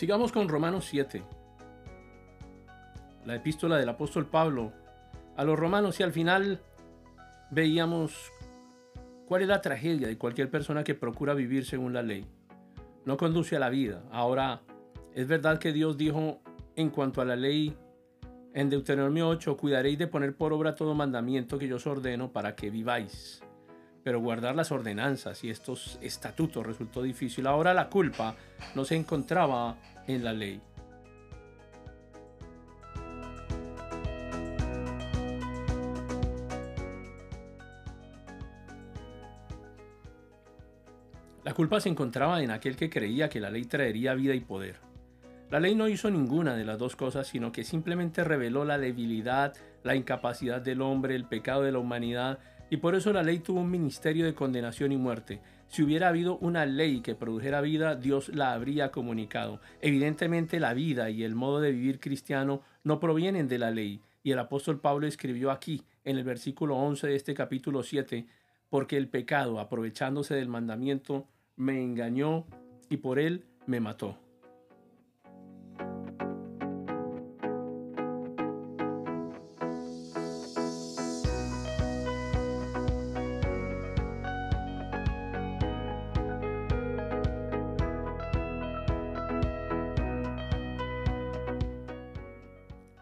Sigamos con Romanos 7. La epístola del apóstol Pablo a los romanos y al final veíamos cuál es la tragedia de cualquier persona que procura vivir según la ley. No conduce a la vida. Ahora, es verdad que Dios dijo en cuanto a la ley en Deuteronomio 8, cuidaréis de poner por obra todo mandamiento que yo os ordeno para que viváis. Pero guardar las ordenanzas y estos estatutos resultó difícil. Ahora la culpa no se encontraba en la ley. La culpa se encontraba en aquel que creía que la ley traería vida y poder. La ley no hizo ninguna de las dos cosas, sino que simplemente reveló la debilidad, la incapacidad del hombre, el pecado de la humanidad, y por eso la ley tuvo un ministerio de condenación y muerte. Si hubiera habido una ley que produjera vida, Dios la habría comunicado. Evidentemente la vida y el modo de vivir cristiano no provienen de la ley, y el apóstol Pablo escribió aquí, en el versículo 11 de este capítulo 7, porque el pecado, aprovechándose del mandamiento, me engañó y por él me mató.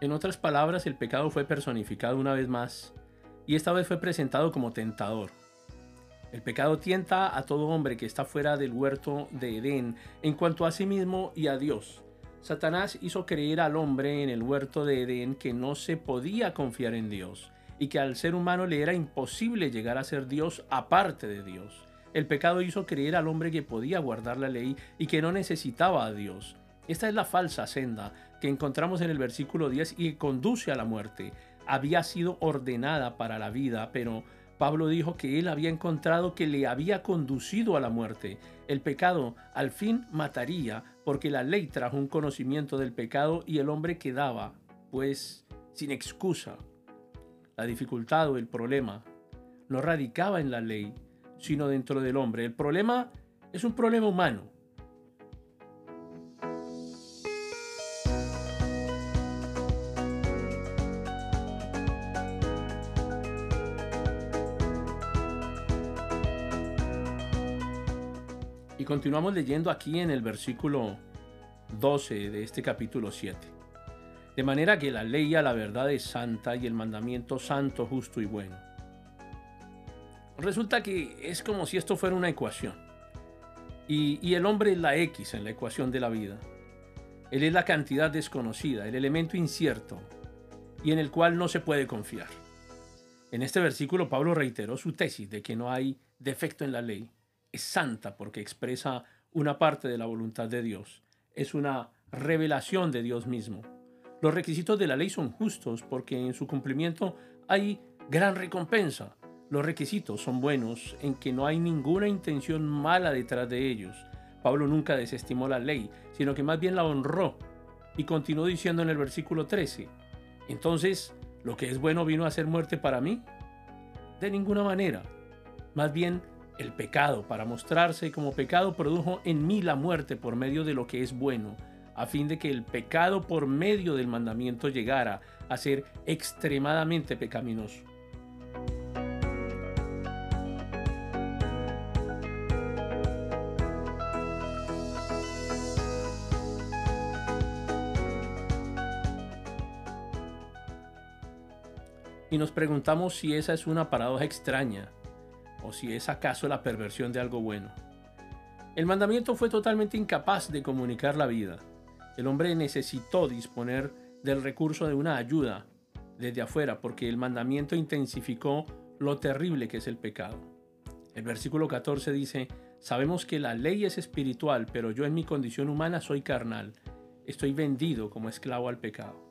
En otras palabras, el pecado fue personificado una vez más, y esta vez fue presentado como tentador. El pecado tienta a todo hombre que está fuera del huerto de Edén en cuanto a sí mismo y a Dios. Satanás hizo creer al hombre en el huerto de Edén que no se podía confiar en Dios y que al ser humano le era imposible llegar a ser Dios aparte de Dios. El pecado hizo creer al hombre que podía guardar la ley y que no necesitaba a Dios. Esta es la falsa senda que encontramos en el versículo 10 y conduce a la muerte. Había sido ordenada para la vida, pero Pablo dijo que él había encontrado que le había conducido a la muerte. El pecado al fin mataría porque la ley trajo un conocimiento del pecado y el hombre quedaba, pues, sin excusa. La dificultad o el problema no radicaba en la ley, sino dentro del hombre. El problema es un problema humano Y continuamos leyendo aquí en el versículo 12 de este capítulo 7. De manera que la ley a la verdad es santa y el mandamiento santo, justo y bueno. Resulta que es como si esto fuera una ecuación. Y, y el hombre es la X en la ecuación de la vida. Él es la cantidad desconocida, el elemento incierto y en el cual no se puede confiar. En este versículo Pablo reiteró su tesis de que no hay defecto en la ley, es santa porque expresa una parte de la voluntad de Dios. Es una revelación de Dios mismo. Los requisitos de la ley son justos porque en su cumplimiento hay gran recompensa. Los requisitos son buenos en que no hay ninguna intención mala detrás de ellos. Pablo nunca desestimó la ley, sino que más bien la honró. Y continuó diciendo en el versículo 13, entonces, ¿lo que es bueno vino a ser muerte para mí? De ninguna manera. Más bien, el pecado, para mostrarse como pecado, produjo en mí la muerte por medio de lo que es bueno, a fin de que el pecado por medio del mandamiento llegara a ser extremadamente pecaminoso. Y nos preguntamos si esa es una paradoja extraña o si es acaso la perversión de algo bueno. El mandamiento fue totalmente incapaz de comunicar la vida. El hombre necesitó disponer del recurso de una ayuda desde afuera porque el mandamiento intensificó lo terrible que es el pecado. El versículo 14 dice, sabemos que la ley es espiritual, pero yo en mi condición humana soy carnal, estoy vendido como esclavo al pecado.